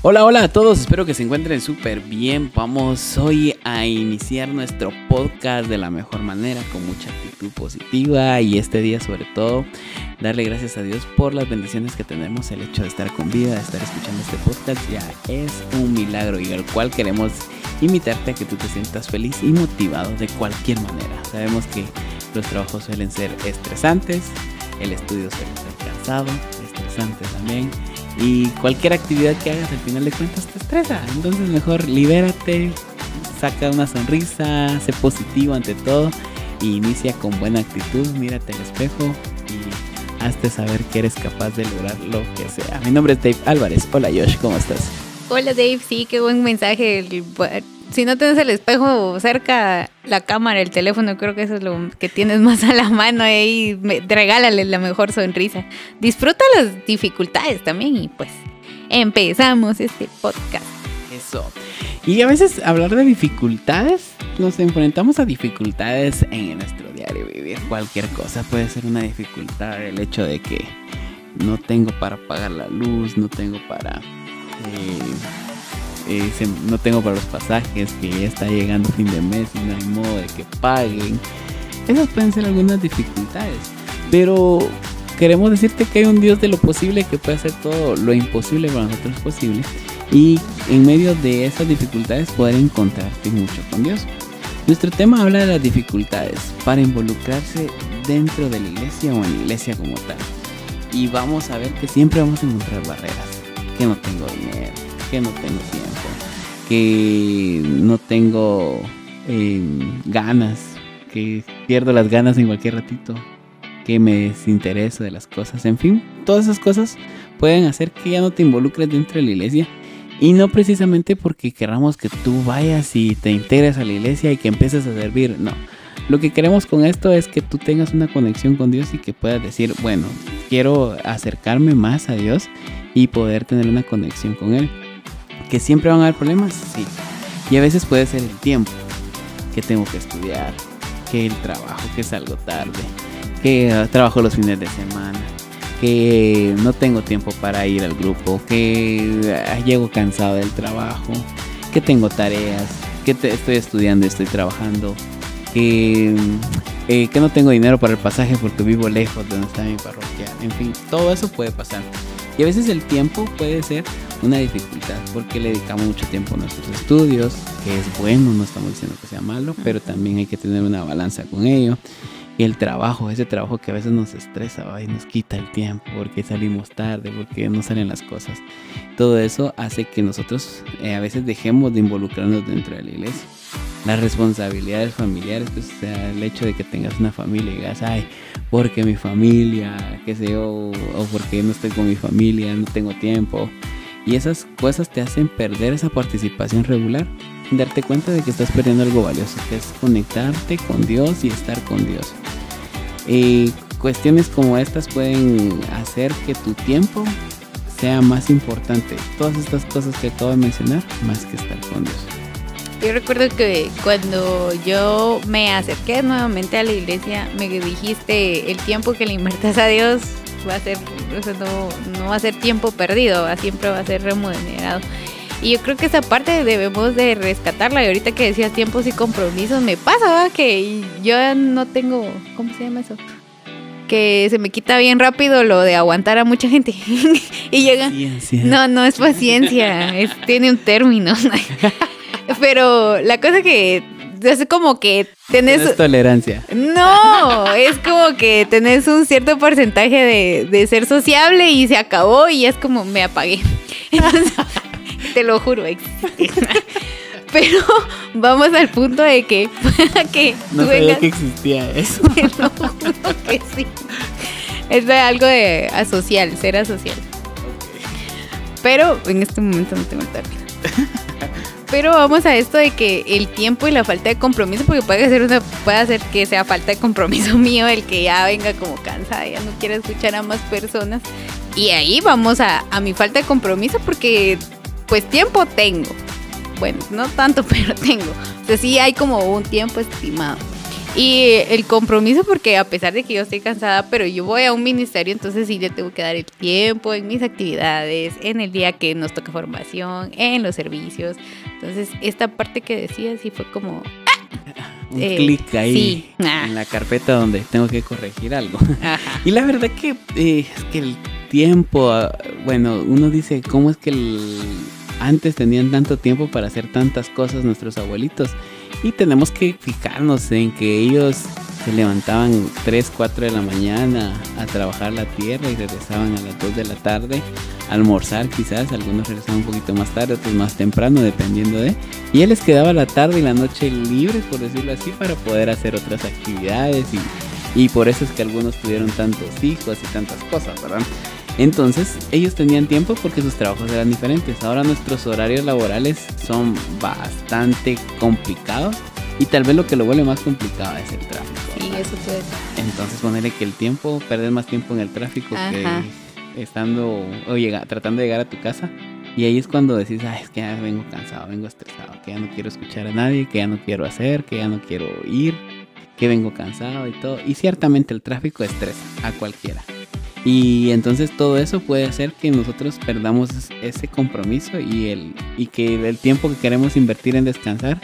Hola, hola a todos, espero que se encuentren súper bien. Vamos hoy a iniciar nuestro podcast de la mejor manera, con mucha actitud positiva y este día sobre todo darle gracias a Dios por las bendiciones que tenemos, el hecho de estar con vida, de estar escuchando este podcast ya es un milagro y al cual queremos invitarte a que tú te sientas feliz y motivado de cualquier manera. Sabemos que los trabajos suelen ser estresantes, el estudio suele ser cansado, estresante también y cualquier actividad que hagas al final de cuentas te estresa. Entonces mejor libérate, saca una sonrisa, sé positivo ante todo y inicia con buena actitud, mírate al espejo y hazte saber que eres capaz de lograr lo que sea. Mi nombre es Dave Álvarez. Hola Josh, ¿cómo estás? Hola Dave, sí, qué buen mensaje si no tienes el espejo cerca, la cámara, el teléfono, creo que eso es lo que tienes más a la mano ahí. regálale la mejor sonrisa. Disfruta las dificultades también y pues empezamos este podcast. Eso. Y a veces hablar de dificultades, nos enfrentamos a dificultades en nuestro diario vivir. Cualquier cosa puede ser una dificultad. El hecho de que no tengo para pagar la luz, no tengo para... Eh, no tengo para los pasajes, que ya está llegando fin de mes y no hay modo de que paguen. Esas pueden ser algunas dificultades, pero queremos decirte que hay un Dios de lo posible que puede hacer todo lo imposible para nosotros posible y en medio de esas dificultades poder encontrarte mucho con Dios. Nuestro tema habla de las dificultades para involucrarse dentro de la iglesia o en la iglesia como tal. Y vamos a ver que siempre vamos a encontrar barreras. Que no tengo dinero, que no tengo tiempo, que no tengo em, ganas, que pierdo las ganas en cualquier ratito, que me desintereso de las cosas, en fin, todas esas cosas pueden hacer que ya no te involucres dentro de la iglesia. Y no precisamente porque queramos que tú vayas y te integres a la iglesia y que empieces a servir, no. Lo que queremos con esto es que tú tengas una conexión con Dios y que puedas decir, bueno, quiero acercarme más a Dios y poder tener una conexión con Él. ¿Que siempre van a haber problemas? Sí. Y a veces puede ser el tiempo, que tengo que estudiar, que el trabajo, que salgo tarde, que ah, trabajo los fines de semana, que no tengo tiempo para ir al grupo, que ah, llego cansado del trabajo, que tengo tareas, que estoy estudiando estoy trabajando, que, eh, que no tengo dinero para el pasaje porque vivo lejos de donde está mi parroquia. En fin, todo eso puede pasar. Y a veces el tiempo puede ser una dificultad porque le dedicamos mucho tiempo a nuestros estudios, que es bueno, no estamos diciendo que sea malo, pero también hay que tener una balanza con ello. Y el trabajo, ese trabajo que a veces nos estresa y nos quita el tiempo porque salimos tarde, porque no salen las cosas. Todo eso hace que nosotros eh, a veces dejemos de involucrarnos dentro de la iglesia las responsabilidades familiares, pues, o sea, el hecho de que tengas una familia y digas, ay, porque mi familia, qué sé yo, o porque no estoy con mi familia, no tengo tiempo. Y esas cosas te hacen perder esa participación regular, darte cuenta de que estás perdiendo algo valioso, que es conectarte con Dios y estar con Dios. Y cuestiones como estas pueden hacer que tu tiempo sea más importante. Todas estas cosas que acabo de mencionar, más que estar con Dios. Yo recuerdo que cuando yo me acerqué nuevamente a la iglesia, me dijiste el tiempo que le inviertas a Dios va a ser, no, va a ser tiempo perdido, siempre va a ser remunerado. Y yo creo que esa parte debemos de rescatarla. Y ahorita que decías tiempos y compromisos, me pasa que yo no tengo, ¿cómo se llama eso? Que se me quita bien rápido lo de aguantar a mucha gente. y llega... No, no es paciencia, tiene un término. Pero la cosa que es como que tenés... tolerancia. No, es como que tenés un cierto porcentaje de, de, ser sociable y se acabó y es como me apagué. te lo juro, Pero vamos al punto de que que no sabía que existía eso. Te lo juro que sí. Es algo de asocial, ser asocial. Pero en este momento no tengo el término. Pero vamos a esto de que el tiempo y la falta de compromiso, porque puede ser una, puede hacer que sea falta de compromiso mío, el que ya venga como cansada, ya no quiere escuchar a más personas. Y ahí vamos a, a mi falta de compromiso, porque pues tiempo tengo. Bueno, no tanto, pero tengo. O sí hay como un tiempo estimado. Y el compromiso, porque a pesar de que yo estoy cansada, pero yo voy a un ministerio, entonces sí le tengo que dar el tiempo en mis actividades, en el día que nos toca formación, en los servicios. Entonces, esta parte que decía sí fue como... Un Eh, clic ahí sí. Ah. en la carpeta donde tengo que corregir algo. Y la verdad que eh, es que el tiempo, ah, bueno, uno dice, ¿cómo es que el- antes tenían tanto tiempo para hacer tantas cosas nuestros abuelitos? Y tenemos que fijarnos en que ellos se levantaban 3, 4 de la mañana a trabajar la tierra y regresaban a las 2 de la tarde a almorzar quizás, algunos regresaban un poquito más tarde, otros más temprano, dependiendo de... Y él les quedaba la tarde y la noche libre, por decirlo así, para poder hacer otras actividades y, y por eso es que algunos tuvieron tantos hijos y tantas cosas, ¿verdad? Entonces ellos tenían tiempo porque sus trabajos eran diferentes. Ahora nuestros horarios laborales son bastante complicados y tal vez lo que lo vuelve más complicado es el tráfico. Sí, eso puede ser. Entonces ponerle que el tiempo, perder más tiempo en el tráfico Ajá. que estando o llega, tratando de llegar a tu casa. Y ahí es cuando decís, ay, es que ya vengo cansado, vengo estresado, que ya no quiero escuchar a nadie, que ya no quiero hacer, que ya no quiero ir, que vengo cansado y todo. Y ciertamente el tráfico estresa a cualquiera. Y entonces todo eso puede hacer que nosotros perdamos es- ese compromiso y, el, y que el tiempo que queremos invertir en descansar,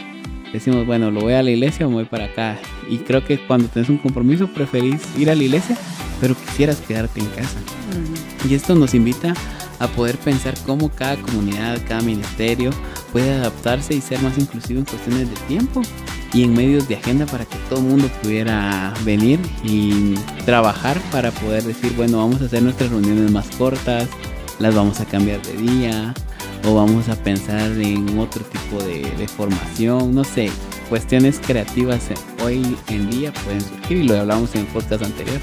decimos, bueno, lo voy a la iglesia o me voy para acá. Y creo que cuando tienes un compromiso preferís ir a la iglesia, pero quisieras quedarte en casa. Y esto nos invita a poder pensar cómo cada comunidad, cada ministerio puede adaptarse y ser más inclusivo en cuestiones de tiempo y en medios de agenda para que todo el mundo pudiera venir y trabajar para poder decir, bueno, vamos a hacer nuestras reuniones más cortas, las vamos a cambiar de día o vamos a pensar en otro tipo de, formación, no sé, cuestiones creativas hoy en día pueden surgir y lo hablamos en podcast anterior.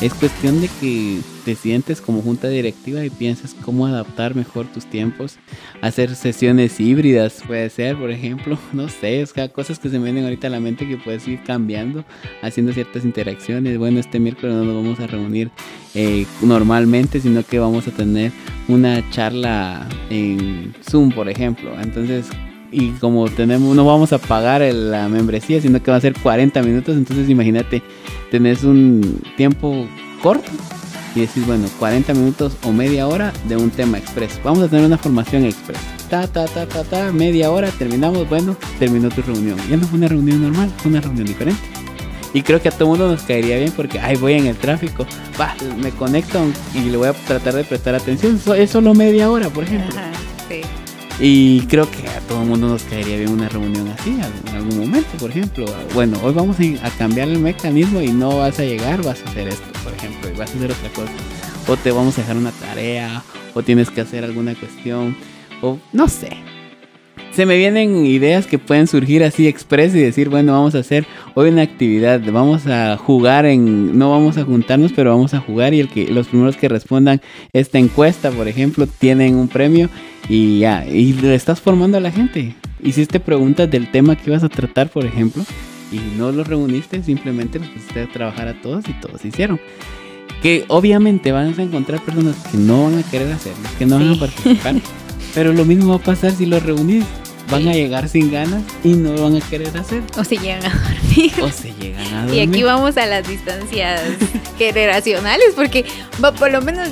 Es cuestión de que te sientes como junta directiva y piensas cómo adaptar mejor tus tiempos. Hacer sesiones híbridas puede ser, por ejemplo. No sé, es que cosas que se me vienen ahorita a la mente que puedes ir cambiando, haciendo ciertas interacciones. Bueno, este miércoles no nos vamos a reunir eh, normalmente, sino que vamos a tener una charla en Zoom, por ejemplo. Entonces, y como tenemos, no vamos a pagar la membresía, sino que va a ser 40 minutos. Entonces, imagínate, tenés un tiempo corto y decís, bueno, 40 minutos o media hora de un tema express. Vamos a tener una formación express. Ta, ta, ta, ta, ta, media hora, terminamos, bueno, terminó tu reunión. Ya no fue una reunión normal, fue una reunión diferente. Y creo que a todo mundo nos caería bien porque, ay, voy en el tráfico, va, me conecto y le voy a tratar de prestar atención. Es solo media hora, por ejemplo. Ajá, sí. Y creo que a todo el mundo nos caería bien una reunión así en algún momento, por ejemplo. Bueno, hoy vamos a cambiar el mecanismo y no vas a llegar, vas a hacer esto, por ejemplo, y vas a hacer otra cosa. O te vamos a dejar una tarea, o tienes que hacer alguna cuestión, o no sé. Se me vienen ideas que pueden surgir así express y decir, bueno, vamos a hacer hoy una actividad, vamos a jugar en, no vamos a juntarnos, pero vamos a jugar y el que los primeros que respondan esta encuesta, por ejemplo, tienen un premio y ya, y le estás formando a la gente. Hiciste preguntas del tema que ibas a tratar, por ejemplo, y no los reuniste, simplemente los pusiste a trabajar a todos y todos hicieron. Que obviamente van a encontrar personas que no van a querer hacerlo, que no van a participar, pero lo mismo va a pasar si los reunís. Van a llegar sin ganas y no lo van a querer hacer. O se llegan a dormir. O se llegan a Y dormir. aquí vamos a las distancias generacionales, porque por lo menos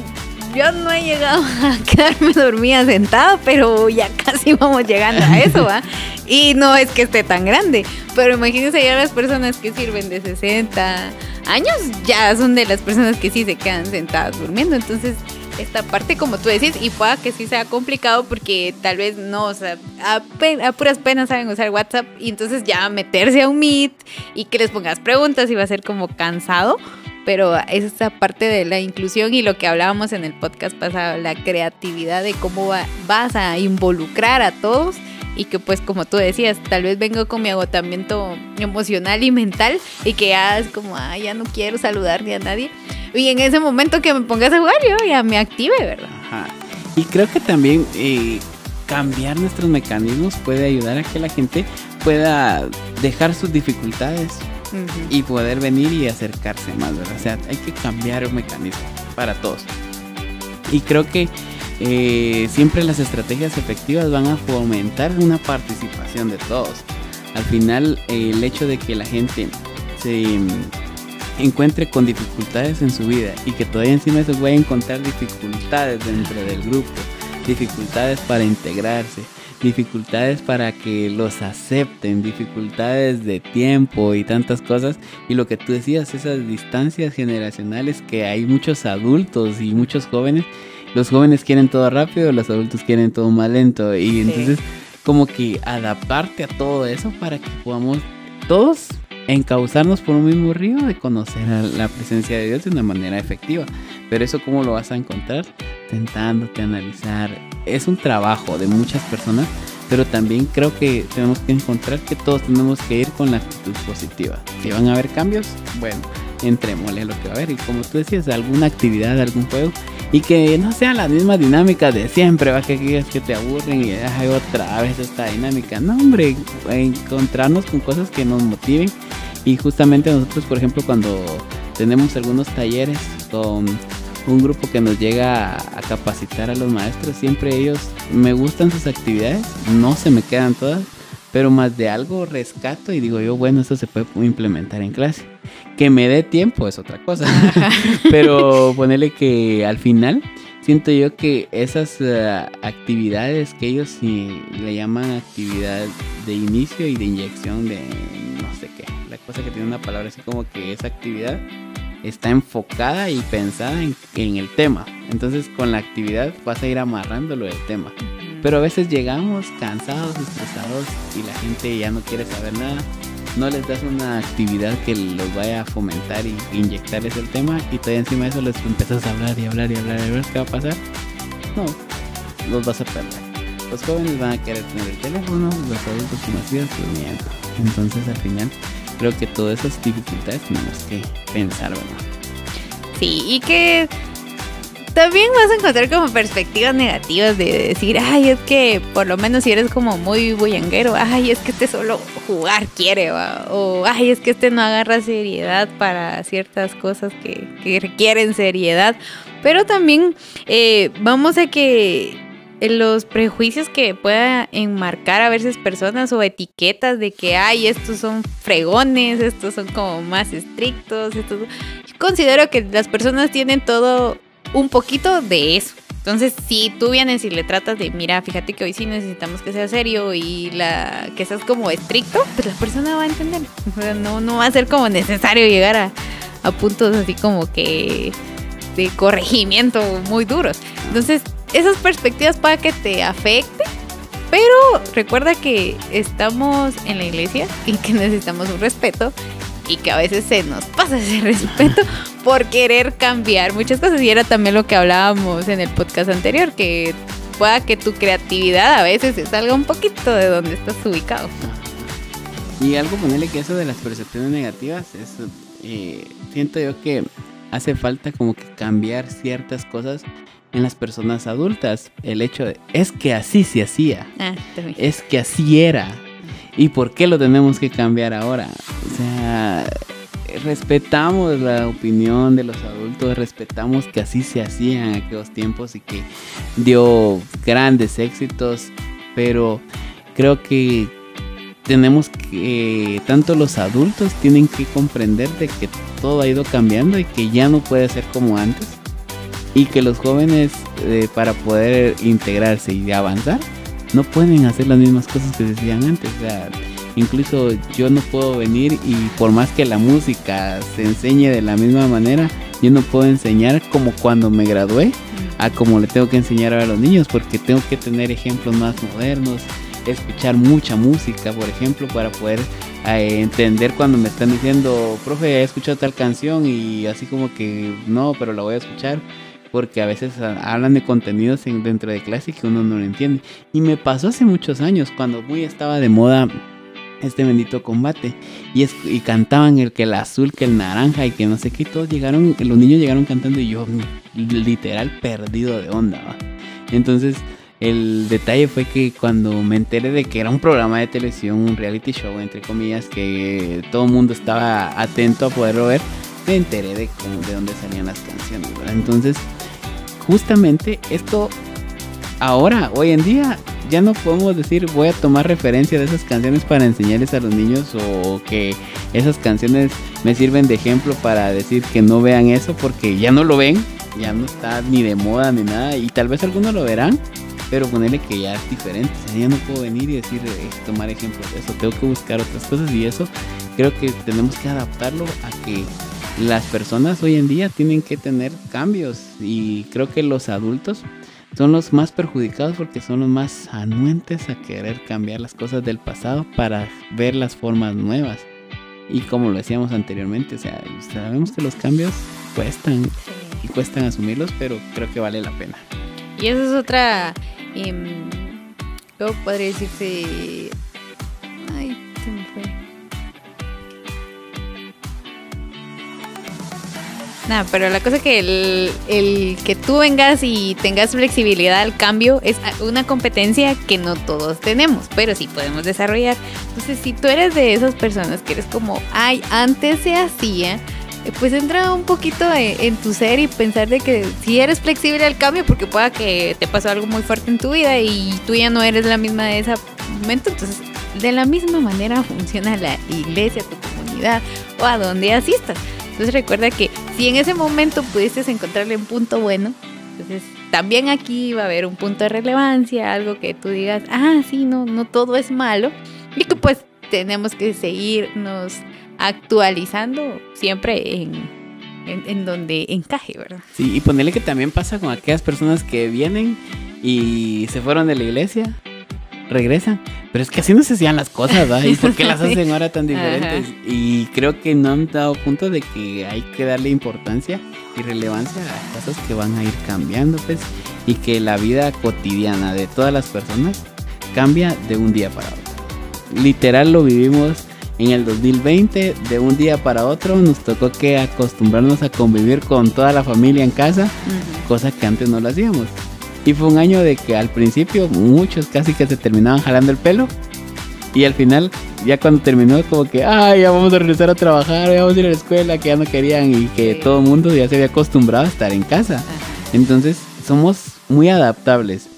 yo no he llegado a quedarme dormida sentada, pero ya casi vamos llegando a eso, ¿va? Y no es que esté tan grande, pero imagínense ya las personas que sirven de 60 años, ya son de las personas que sí se quedan sentadas durmiendo, entonces esta parte como tú decís y pueda que sí sea complicado porque tal vez no, o sea, a, a puras penas saben usar WhatsApp y entonces ya meterse a un Meet y que les pongas preguntas y va a ser como cansado, pero es esa parte de la inclusión y lo que hablábamos en el podcast pasado, la creatividad de cómo va- vas a involucrar a todos y que pues como tú decías, tal vez vengo con mi agotamiento emocional y mental y que ya es como, ah, ya no quiero saludar ni a nadie. Y en ese momento que me pongas a jugar, yo ya me active, ¿verdad? Ajá. Y creo que también eh, cambiar nuestros mecanismos puede ayudar a que la gente pueda dejar sus dificultades y poder venir y acercarse más, ¿verdad? O sea, hay que cambiar un mecanismo para todos. Y creo que eh, siempre las estrategias efectivas van a fomentar una participación de todos. Al final, eh, el hecho de que la gente se encuentre con dificultades en su vida y que todavía encima se puede encontrar dificultades dentro del grupo, dificultades para integrarse, dificultades para que los acepten, dificultades de tiempo y tantas cosas. Y lo que tú decías, esas distancias generacionales que hay muchos adultos y muchos jóvenes. Los jóvenes quieren todo rápido, los adultos quieren todo más lento. Y entonces como que adaptarte a todo eso para que podamos todos encauzarnos por un mismo río de conocer a la presencia de Dios de una manera efectiva. Pero eso cómo lo vas a encontrar? Tentándote analizar. Es un trabajo de muchas personas, pero también creo que tenemos que encontrar que todos tenemos que ir con la actitud positiva. Si van a haber cambios, bueno, entrémosle lo que va a haber. Y como tú decías, alguna actividad, algún juego, y que no sean las mismas dinámicas de siempre, va que quieras que te aburren y hay otra vez esta dinámica. No, hombre, encontrarnos con cosas que nos motiven. Y justamente nosotros, por ejemplo, cuando tenemos algunos talleres con un grupo que nos llega a, capacitar a los maestros, siempre ellos me gustan sus actividades, no se me quedan todas, pero más de algo rescato y digo yo, bueno, eso se puede implementar en clase. Que me dé tiempo es otra cosa. pero ponerle que al final siento yo que esas eh, actividades que ellos le llaman actividad de inicio y de inyección de no sé qué, cosa que tiene una palabra así como que esa actividad está enfocada y pensada en, en el tema. Entonces con la actividad vas a ir amarrándolo del tema. Pero a veces llegamos cansados, estresados y la gente ya no quiere saber nada. No les das una actividad que los vaya a fomentar y inyectarles el tema y todavía encima de eso les empiezas a hablar y hablar y hablar y ver qué va a pasar. No, los vas a perder. Los jóvenes van a querer tener el teléfono, los adultos durmiendo. Entonces al final creo que todas esas dificultades tenemos que pensar, ¿verdad? Sí, y que también vas a encontrar como perspectivas negativas de decir, ay, es que por lo menos si eres como muy bullanguero, ay, es que este solo jugar quiere, o ay, es que este no agarra seriedad para ciertas cosas que, requieren seriedad. Pero también eh, vamos a que los prejuicios que pueda enmarcar a veces personas o etiquetas de que, ay, estos son fregones, estos son como más estrictos, estos... considero que las personas tienen todo un poquito de eso. Entonces, si tú vienes y le tratas de, mira, fíjate que hoy sí necesitamos que sea serio y la que seas como estricto, pues la persona va a entender. no, no va a ser como necesario llegar a, a puntos así como que de corregimiento muy duros. Entonces, esas perspectivas para que te afecte, pero recuerda que estamos en la iglesia y que necesitamos un respeto y que a veces se nos pasa ese respeto por querer cambiar muchas cosas. Y era también lo que hablábamos en el podcast anterior, que pueda que tu creatividad a veces se salga un poquito de donde estás ubicado. Y algo ponerle que eso de las percepciones negativas es, eh, siento yo que hace falta como que cambiar ciertas cosas en las personas adultas. El hecho de, es que así se hacía. Ah, es que así era. ¿Y por qué lo tenemos que cambiar ahora? O sea, respetamos la opinión de los adultos, respetamos que así se hacía en aquellos tiempos y que dio grandes éxitos, pero creo que tenemos que, tanto los adultos tienen que comprender de que todo ha ido cambiando y que ya no puede ser como antes y que los jóvenes eh, para poder integrarse y avanzar no pueden hacer las mismas cosas que decían antes. O sea, incluso yo no puedo venir y por más que la música se enseñe de la misma manera, yo no puedo enseñar como cuando me gradué a como le tengo que enseñar a los niños porque tengo que tener ejemplos más modernos, escuchar mucha música, por ejemplo, para poder eh, entender cuando me están diciendo, profe, he escuchado tal canción y así como que no, pero la voy a escuchar porque a veces hablan de contenidos dentro de clase que uno no lo entiende. Y me pasó hace muchos años, cuando muy estaba de moda este bendito combate. Y, es, y cantaban el que el azul, que el naranja y que no sé qué. todos llegaron, los niños llegaron cantando y yo literal perdido de onda. Entonces el detalle fue que cuando me enteré de que era un programa de televisión, un reality show, entre comillas, que todo el mundo estaba atento a poderlo ver, me enteré de, de dónde salían las canciones. Entonces justamente esto ahora, hoy en día, ya no podemos decir voy a tomar referencia de esas canciones para enseñarles a los niños o que esas canciones me sirven de ejemplo para decir que no vean eso porque ya no lo ven, ya no está ni de moda ni nada y tal vez algunos lo verán, pero ponerle que ya es diferente, o sea, ya no puedo venir y decir eh, tomar ejemplos de eso, tengo que buscar otras cosas y eso creo que tenemos que adaptarlo a que las personas hoy en día tienen que tener cambios y creo que los adultos son los más perjudicados porque son los más anuentes a querer cambiar las cosas del pasado para ver las formas nuevas. Y como lo decíamos anteriormente, o sea, sabemos que los cambios cuestan y cuestan asumirlos, pero creo que vale la pena. Y esa es otra, eh, ¿cómo podría decirse? Pero la cosa que el, el, que tú vengas y tengas flexibilidad al cambio es una competencia que no todos tenemos, pero sí podemos desarrollar. Entonces, si tú eres de esas personas que eres como, ay, antes se hacía, pues entra un poquito en, tu ser y pensar de que si eres flexible al cambio, porque pueda que te pasó algo muy fuerte en tu vida y tú ya no eres la misma de ese momento, entonces de la misma manera funciona la iglesia, tu comunidad o a donde asistas. Entonces recuerda que si en ese momento pudiste encontrarle un punto bueno, entonces también aquí va a haber un punto de relevancia, algo que tú digas, ah, sí, no, no todo es malo, y que pues tenemos que seguirnos actualizando siempre en, en, donde encaje, ¿verdad? Sí, y ponerle que también pasa con aquellas personas que vienen y se fueron de la iglesia regresan. Pero es que así no se hacían las cosas, ¿verdad? ¿Y por qué las hacen ahora tan diferentes? Y creo que no han dado punto de que hay que darle importancia y relevancia a cosas que van a ir cambiando, pues. Y que la vida cotidiana de todas las personas cambia de un día para otro. Literal lo vivimos en el 2020, de un día para otro nos tocó que acostumbrarnos a convivir con toda la familia en casa, cosa que antes no lo hacíamos. Y fue un año de que al principio muchos casi que se terminaban jalando el pelo. Y al final, ya cuando terminó, como que, ay, ya vamos a regresar a trabajar, ya vamos a ir a la escuela, que ya no querían y que todo el mundo ya se había acostumbrado a estar en casa. Entonces, somos muy adaptables.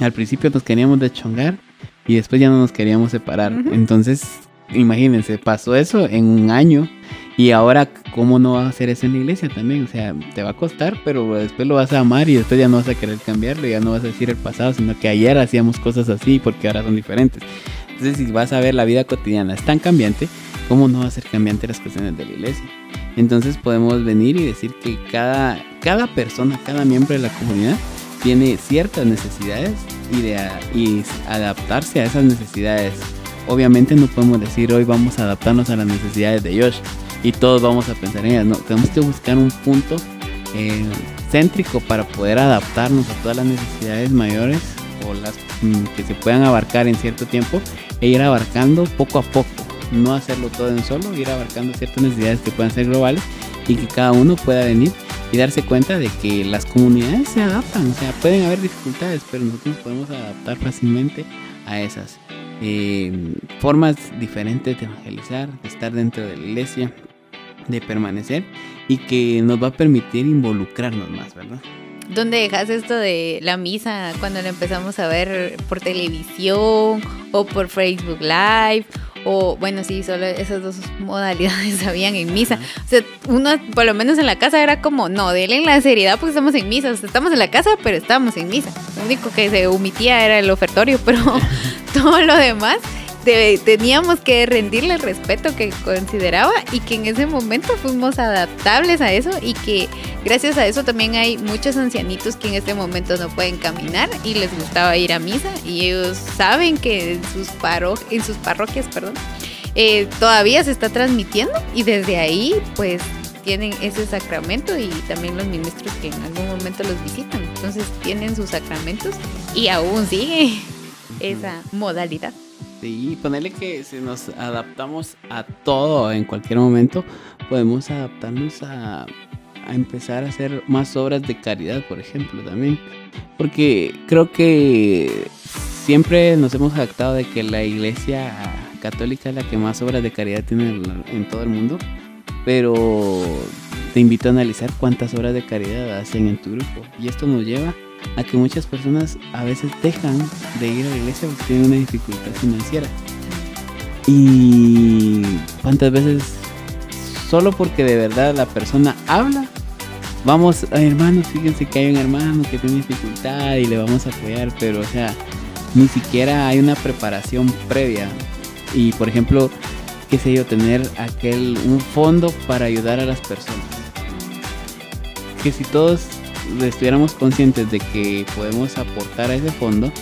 Al principio nos queríamos chongar y después ya no nos queríamos separar. Entonces, imagínense, pasó eso en un año y ahora, ¿cómo no va a hacer eso en la iglesia también? O sea, te va a costar, pero después lo vas a amar y después ya no vas a querer cambiarlo, ya no vas a decir el pasado, sino que ayer hacíamos cosas así porque ahora son diferentes. Entonces, si vas a ver la vida cotidiana es tan cambiante, ¿cómo no va a ser cambiante las cuestiones de la iglesia? Entonces podemos venir y decir que cada, cada persona, cada miembro de la comunidad tiene ciertas necesidades y, de, y adaptarse a esas necesidades. Obviamente no podemos decir hoy vamos a adaptarnos a las necesidades de Josh y todos vamos a pensar en ellas. No, tenemos que buscar un punto eh, céntrico para poder adaptarnos a todas las necesidades mayores o las mm, que se puedan abarcar en cierto tiempo e ir abarcando poco a poco. No hacerlo todo en solo, ir abarcando ciertas necesidades que puedan ser globales y que cada uno pueda venir y darse cuenta de que las comunidades se adaptan. O sea, pueden haber dificultades, pero nosotros podemos adaptar fácilmente a esas. Eh, formas diferentes de evangelizar, de estar dentro de la iglesia, de permanecer y que nos va a permitir involucrarnos más, ¿verdad? ¿Dónde dejas esto de la misa cuando la empezamos a ver por televisión o por Facebook Live? O bueno, sí, solo esas dos modalidades habían en misa. O sea, uno, por lo menos en la casa, era como, no, denle la seriedad porque estamos en misa. O sea, estamos en la casa, pero estamos en misa. Lo único que se omitía era el ofertorio, pero todo lo demás teníamos que rendirle el respeto que consideraba y que en ese momento fuimos adaptables a eso y que gracias a eso también hay muchos ancianitos que en este momento no pueden caminar y les gustaba ir a misa y ellos saben que en sus, paro en sus parroquias perdón, eh, todavía se está transmitiendo y desde ahí pues tienen ese sacramento y también los ministros que en algún momento los visitan. Entonces tienen sus sacramentos y aún sigue esa modalidad. Y ponerle que si nos adaptamos a todo en cualquier momento, podemos adaptarnos a, empezar a hacer más obras de caridad, por ejemplo, también. Porque creo que siempre nos hemos adaptado de que la iglesia católica es la que más obras de caridad tiene en todo el mundo. Pero te invito a analizar cuántas obras de caridad hacen en tu grupo. Y esto nos lleva a que muchas personas a veces dejan de ir a la iglesia porque tienen una dificultad financiera. Y cuántas veces solo porque de verdad la persona habla, vamos, hermanos, fíjense que hay un hermano que tiene dificultad y le vamos a apoyar, pero o sea, ni siquiera hay una preparación previa. Y por ejemplo, qué sé yo, tener aquel un fondo para ayudar a las personas. Que si todos estuviéramos conscientes de que podemos aportar a ese fondo,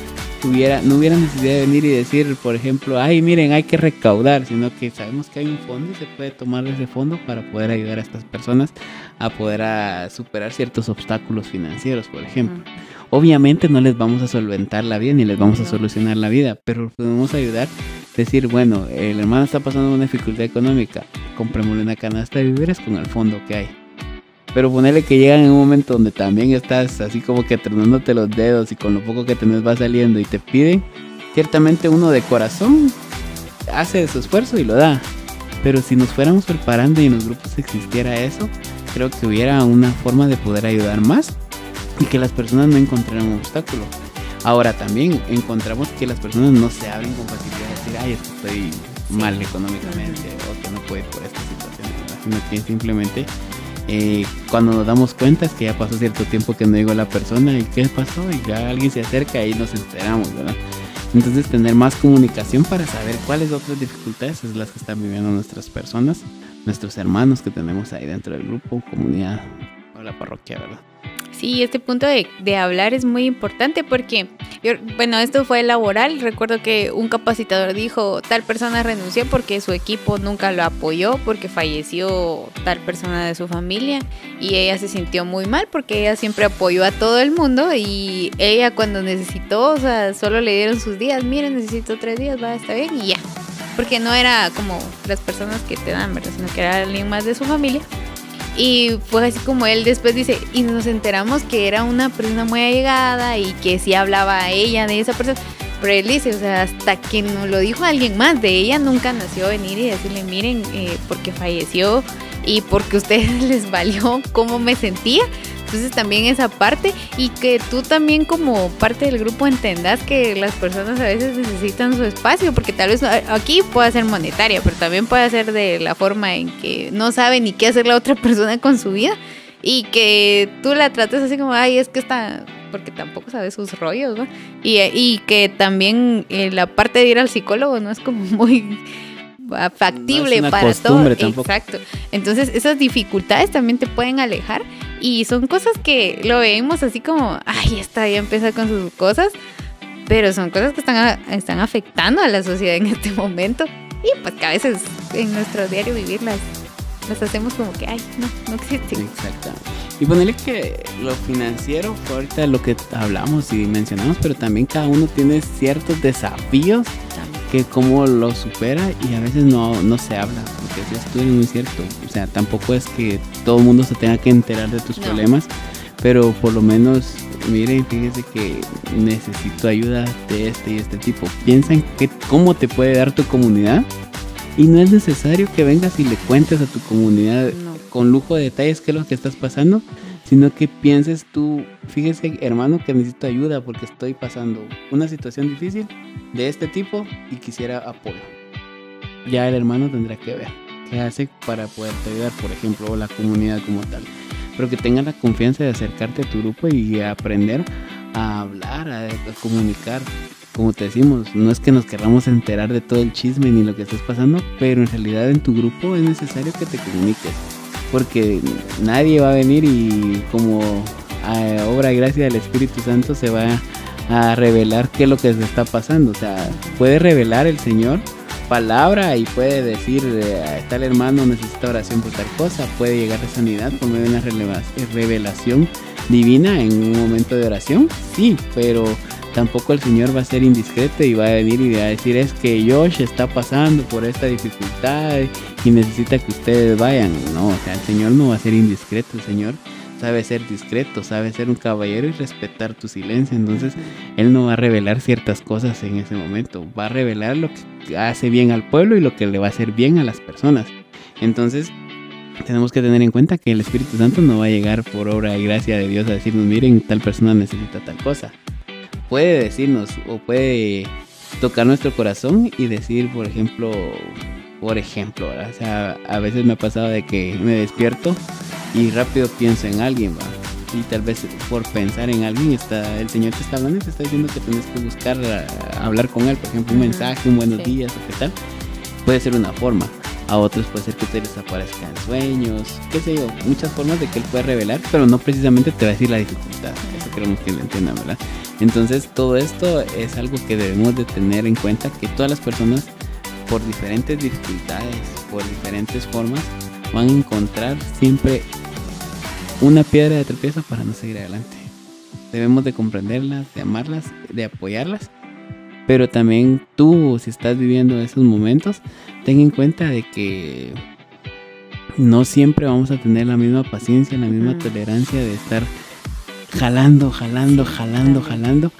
hubiera, no hubiera necesidad de venir y decir, por ejemplo, ay, miren, hay que recaudar, sino que sabemos que hay un fondo y se puede tomar ese fondo para poder ayudar a estas personas a poder a superar ciertos obstáculos financieros, por ejemplo. Obviamente no les vamos a solventar la vida ni les vamos a solucionar la vida, pero podemos ayudar. Decir, bueno, el hermano está pasando una dificultad económica, comprémosle una canasta de víveres con el fondo que hay. Pero ponerle que llegan en un momento donde también estás así como que tronándote los dedos y con lo poco que tenés va saliendo y te piden, ciertamente uno de corazón hace su esfuerzo y lo da. Pero si nos fuéramos preparando y en los grupos existiera eso, creo que hubiera una forma de poder ayudar más y que las personas no encontraran un obstáculo. Ahora también encontramos que las personas no se abren con facilidad de decir, ay, estoy mal económicamente o que no puedo por esta situación, sino que simplemente eh, cuando nos damos cuenta es que ya pasó cierto tiempo que no digo la persona y qué pasó y ya alguien se acerca y nos enteramos, ¿verdad? Entonces tener más comunicación para saber cuáles otras dificultades es las que están viviendo nuestras personas, nuestros hermanos que tenemos ahí dentro del grupo, comunidad o la parroquia, ¿verdad? Sí, este punto de, de hablar es muy importante porque, yo, bueno, esto fue laboral. Recuerdo que un capacitador dijo, tal persona renunció porque su equipo nunca lo apoyó, porque falleció tal persona de su familia y ella se sintió muy mal porque ella siempre apoyó a todo el mundo y ella cuando necesitó, o sea, solo le dieron sus días, miren, necesito tres días, va, está bien y ya. Porque no era como las personas que te dan, ¿verdad? Sino que era alguien más de su familia. Y fue así como él después dice, y nos enteramos que era una persona muy allegada y que sí hablaba a ella de esa persona. Pero él dice, o sea, hasta que nos lo dijo alguien más, de ella nunca nació venir y decirle, miren, eh, porque falleció y porque a ustedes les valió cómo me sentía. Entonces también esa parte y que tú también como parte del grupo entendas que las personas a veces necesitan su espacio, porque tal vez aquí puede ser monetaria, pero también puede ser de la forma en que no sabe ni qué hacer la otra persona con su vida y que tú la trates así como, ay, es que está, porque tampoco sabes sus rollos, ¿no? Y, y que también eh, la parte de ir al psicólogo no es como muy factible para todo. Exacto. Entonces, esas dificultades también te pueden alejar y son cosas que lo vemos así como, ay, esta ya empieza con sus cosas, pero son cosas que están, están afectando a la sociedad en este momento y pues que a veces en nuestro diario vivir las, hacemos como que, ay, no, no existe. Exacto. Y ponerle que lo financiero ahorita lo que hablamos y mencionamos, pero también cada uno tiene ciertos desafíos que cómo lo supera y a veces no, no se habla, porque eso es muy cierto. O sea, tampoco es que todo el mundo se tenga que enterar de tus problemas, pero por lo menos, miren, fíjese que necesito ayuda de este y este tipo. Piensa que cómo te puede dar tu comunidad y no es necesario que vengas y le cuentes a tu comunidad con lujo de detalles qué es lo que estás pasando, sino que pienses tú, fíjese hermano que necesito ayuda porque estoy pasando una situación difícil de este tipo y quisiera apoyo. Ya el hermano tendrá que ver qué hace para poderte ayudar, por ejemplo, o la comunidad como tal. Pero que tenga la confianza de acercarte a tu grupo y aprender a hablar, a, comunicar. Como te decimos, no es que nos queramos enterar de todo el chisme ni lo que estés pasando, pero en realidad en tu grupo es necesario que te comuniques porque nadie va a venir y como a obra y gracia del Espíritu Santo se va a revelar qué es lo que se está pasando. O sea, puede revelar el Señor palabra y puede decir, eh, tal hermano necesita oración por tal cosa, puede llegar a sanidad por medio de una revelación divina en un momento de oración, sí, pero tampoco el Señor va a ser indiscreto y va a venir y va a decir es que Josh está pasando por esta dificultad y necesita que ustedes vayan. No, o sea, el Señor no va a ser indiscreto, el Señor sabe ser discreto, sabe ser un caballero y respetar tu silencio. Entonces, Él no va a revelar ciertas cosas en ese momento, va a revelar lo que hace bien al pueblo y lo que le va a hacer bien a las personas. Entonces, tenemos que tener en cuenta que el Espíritu Santo no va a llegar por obra y gracia de Dios a decirnos, miren, tal persona necesita tal cosa. Puede decirnos o puede tocar nuestro corazón y decir, por ejemplo, por ejemplo, o sea, a veces me ha pasado de que me despierto y rápido pienso en alguien, ¿va? y tal vez por pensar en alguien está el Señor te está hablando y te está diciendo que tienes que buscar hablar con él, por ejemplo, un mensaje, un buenos días o qué tal. Puede ser una forma. A otros puede ser que te les aparezcan sueños, qué sé yo, muchas formas de que él puede revelar, pero no precisamente te va a decir la dificultad. Eso queremos que lo entiendan, ¿verdad? Entonces todo esto es algo que debemos de tener en cuenta que todas las personas por diferentes dificultades, por diferentes formas, van a encontrar siempre una piedra de tropiezo para no seguir adelante. Debemos de comprenderlas, de amarlas, de apoyarlas. Pero también tú, si estás viviendo esos momentos, ten en cuenta de que no siempre vamos a tener la misma paciencia, la misma tolerancia de estar jalando, jalando, jalando, jalando.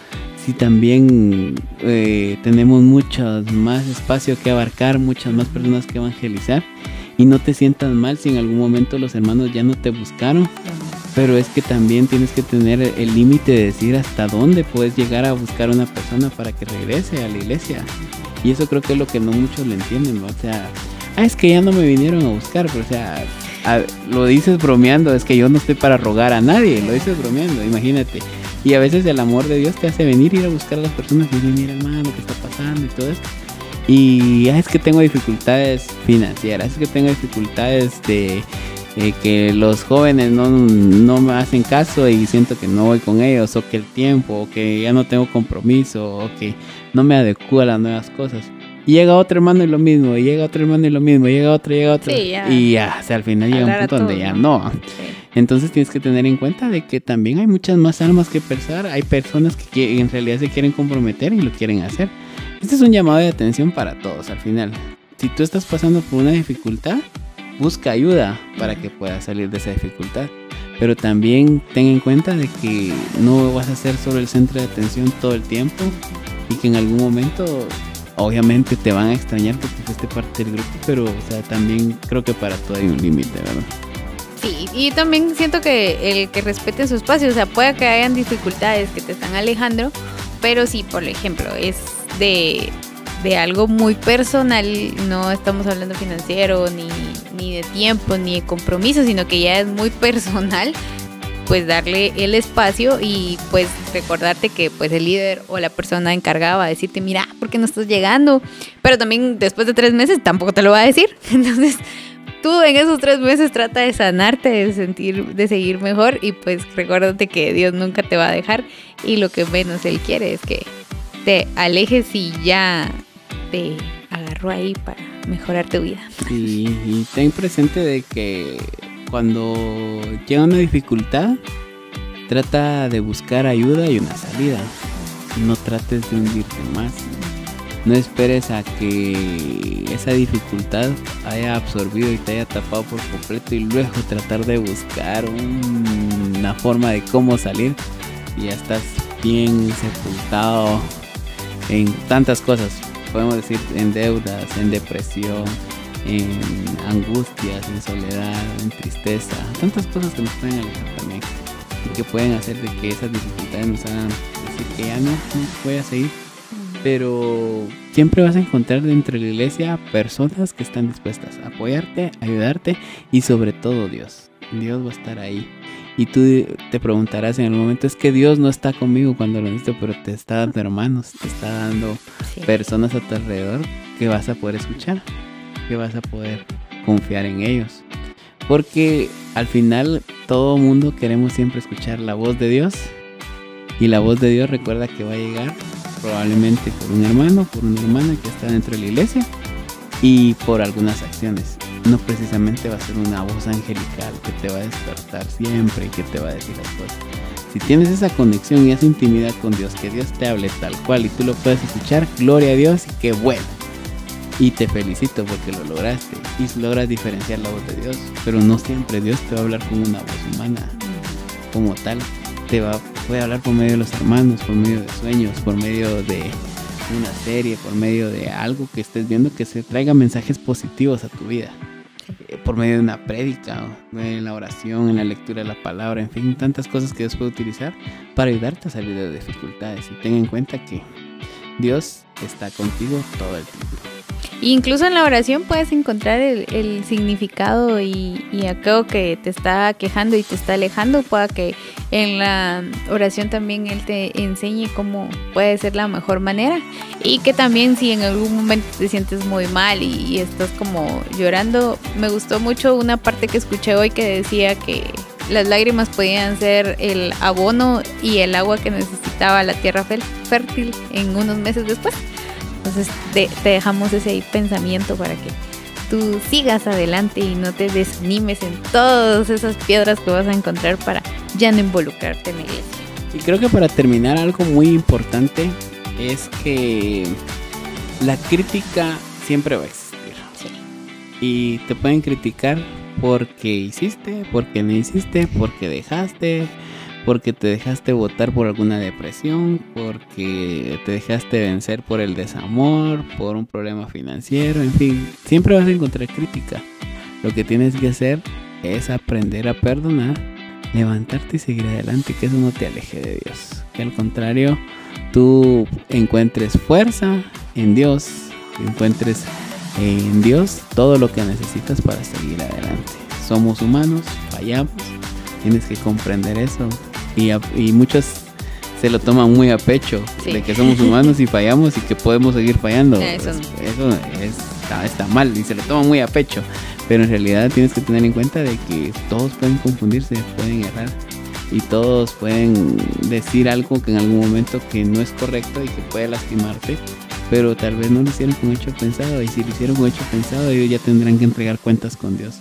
Si también eh, tenemos mucho más espacio que abarcar, muchas más personas que evangelizar y no te sientas mal si en algún momento los hermanos ya no te buscaron. Pero es que también tienes que tener el límite de decir hasta dónde puedes llegar a buscar a una persona para que regrese a la iglesia. Y eso creo que es lo que no muchos le entienden, O sea, ah, es que ya no me vinieron a buscar, pero o sea, lo dices bromeando, es que yo no estoy para rogar a nadie, lo dices bromeando, imagínate. Y a veces el amor de Dios te hace venir, ir a buscar a las personas y decir, mira hermano, ¿qué está pasando? Y todo esto. Y es que tengo dificultades financieras, es que tengo dificultades de eh, que los jóvenes no, no, me hacen caso y siento que no voy con ellos, o que el tiempo, o que ya no tengo compromiso, o que no me adecuo a las nuevas cosas. Y llega otro hermano y lo mismo, y llega otro hermano y lo mismo, y llega otro, y llega otro. Y ya, o sea, al final llega un punto donde ya no. Entonces tienes que tener en cuenta de que también hay muchas más almas que pensar, hay personas que en realidad se quieren comprometer y lo quieren hacer. Este es un llamado de atención para todos al final. Si tú estás pasando por una dificultad, busca ayuda para que puedas salir de esa dificultad. Pero también ten en cuenta de que no vas a ser solo el centro de atención todo el tiempo y que en algún momento obviamente te van a extrañar porque fuiste parte del grupo, pero o sea, también creo que para todo hay un límite, ¿verdad? Sí, y también siento que el que respete su espacio, o sea, puede que hayan dificultades que te están alejando, pero si por ejemplo es de, algo muy personal, no estamos hablando financiero, ni, ni de tiempo, ni de compromiso, sino que ya es muy personal, pues darle el espacio y pues recordarte que pues el líder o la persona encargada va a decirte, mira, ¿por qué no estás llegando? Pero también después de tres meses tampoco te lo va a decir. Entonces, tú en esos tres meses trata de sanarte, de sentir, de seguir mejor y pues recuérdate que Dios nunca te va a dejar y lo que menos Él quiere es que te alejes y ya te agarró ahí para mejorar tu vida. Sí, y ten presente de que cuando llega una dificultad, trata de buscar ayuda y una salida. No trates de hundirte más. No esperes a que esa dificultad haya absorbido y te haya tapado por completo y luego tratar de buscar una forma de cómo salir. Y ya estás bien sepultado en tantas cosas. Podemos decir en deudas, en depresión, en angustias, en soledad, en tristeza. Tantas cosas que nos pueden alejar también. Y que pueden hacer de que esas dificultades nos hagan decir que ya no, no voy a seguir. Pero siempre vas a encontrar dentro de la iglesia personas que están dispuestas a apoyarte, ayudarte y sobre todo Dios. Dios va a estar ahí y tú te preguntarás en el momento, es que Dios no está conmigo cuando lo necesito, pero te está dando hermanos, te está dando personas a tu alrededor que vas a poder escuchar, que vas a poder confiar en ellos. Porque al final todo mundo queremos siempre escuchar la voz de Dios y la voz de Dios recuerda que va a llegar probablemente por un hermano, por una hermana que está dentro de la iglesia y por algunas acciones no precisamente va a ser una voz angelical que te va a despertar siempre y que te va a decir las cosas. Si tienes esa conexión y esa intimidad con Dios, que Dios te hable tal cual y tú lo puedes escuchar, gloria a Dios y qué bueno. Y te felicito porque lo lograste y logras diferenciar la voz de Dios, pero no siempre Dios te va a hablar con una voz humana como tal. Te va, puede hablar por medio de los hermanos, por medio de sueños, por medio de una serie, por medio de algo que estés viendo que se traiga mensajes positivos a tu vida. eh, por medio de una prédica, en la oración, en la lectura de la palabra, en fin, tantas cosas que Dios puede utilizar para ayudarte a salir de dificultades. Y ten en cuenta que Dios está contigo todo el tiempo. Incluso en la oración puedes encontrar el, significado y, y, aquello que te está quejando y te está alejando, pueda que en la oración también Él te enseñe cómo puede ser la mejor manera. Y que también si en algún momento te sientes muy mal y, estás como llorando, me gustó mucho una parte que escuché hoy que decía que las lágrimas podían ser el abono y el agua que necesitaba la tierra fértil en unos meses después. Entonces te, dejamos ese pensamiento para que tú sigas adelante y no te desanimes en todas esas piedras que vas a encontrar para ya no involucrarte en la iglesia. Y creo que para terminar algo muy importante es que la crítica siempre va a existir. Y te pueden criticar porque hiciste, porque no hiciste, porque dejaste, porque te dejaste votar por alguna depresión, porque te dejaste vencer por el desamor, por un problema financiero, en fin, siempre vas a encontrar crítica. Lo que tienes que hacer es aprender a perdonar, levantarte y seguir adelante, que eso no te aleje de Dios. Que al contrario, tú encuentres fuerza en Dios, encuentres en Dios todo lo que necesitas para seguir adelante. Somos humanos, fallamos, tienes que comprender eso y, muchos se lo toman muy a pecho de que somos humanos y fallamos y que podemos seguir fallando. Eso, está, está, mal y se lo toman muy a pecho. Pero en realidad tienes que tener en cuenta de que todos pueden confundirse, pueden errar y todos pueden decir algo que en algún momento que no es correcto y que puede lastimarte pero tal vez no lo hicieron con hecho pensado y si lo hicieron con hecho pensado ellos ya tendrán que entregar cuentas con Dios.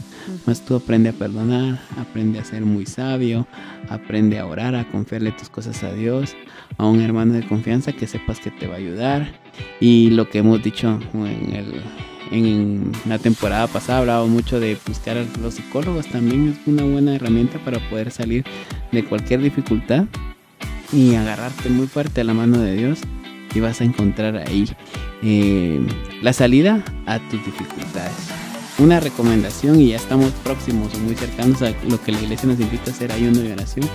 Más tú aprende a perdonar, aprende a ser muy sabio, aprende a orar, a confiarle tus cosas a Dios, a un hermano de confianza que sepas que te va a ayudar. Y lo que hemos dicho en el en la temporada pasada hablaba mucho de buscar a los psicólogos también es una buena herramienta para poder salir de cualquier dificultad y agarrarte muy fuerte a la mano de Dios y vas a encontrar ahí eh, la salida a tus dificultades. Una recomendación y ya estamos próximos o muy cercanos a lo que la iglesia nos invita a hacer ayuno y oración,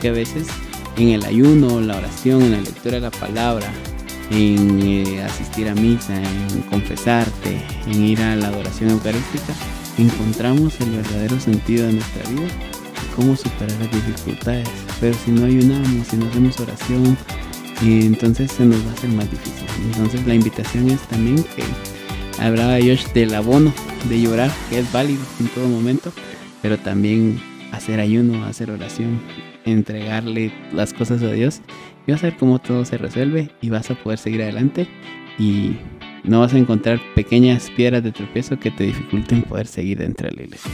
que a veces en el ayuno, la oración, en la lectura de la palabra, en eh, asistir a misa, en confesarte, en ir a la adoración eucarística, encontramos el verdadero sentido de nuestra vida y cómo superar las dificultades. Pero si no ayunamos, si no hacemos oración, y entonces se nos va a hacer más difícil. Entonces la invitación es también que hablaba Josh del abono, de llorar, que es válido en todo momento, pero también hacer ayuno, hacer oración, entregarle las cosas a Dios y vas a ver cómo todo se resuelve y vas a poder seguir adelante y no vas a encontrar pequeñas piedras de tropiezo que te dificulten poder seguir dentro de la iglesia.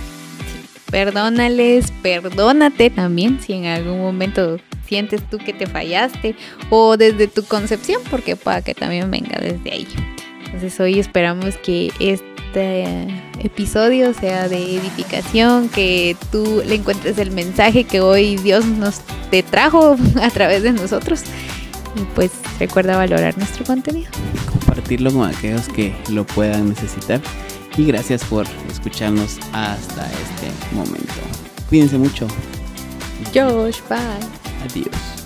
Perdónales, perdónate también si en algún momento sientes tú que te fallaste o desde tu concepción, porque pueda que también venga desde ahí. Entonces hoy esperamos que este episodio sea de edificación, que tú le encuentres el mensaje que hoy Dios nos te trajo a través de nosotros. Y pues recuerda valorar nuestro contenido. Compartirlo con aquellos que lo puedan necesitar. Y gracias por escucharnos hasta este momento. Cuídense mucho. Josh, bye. Adios.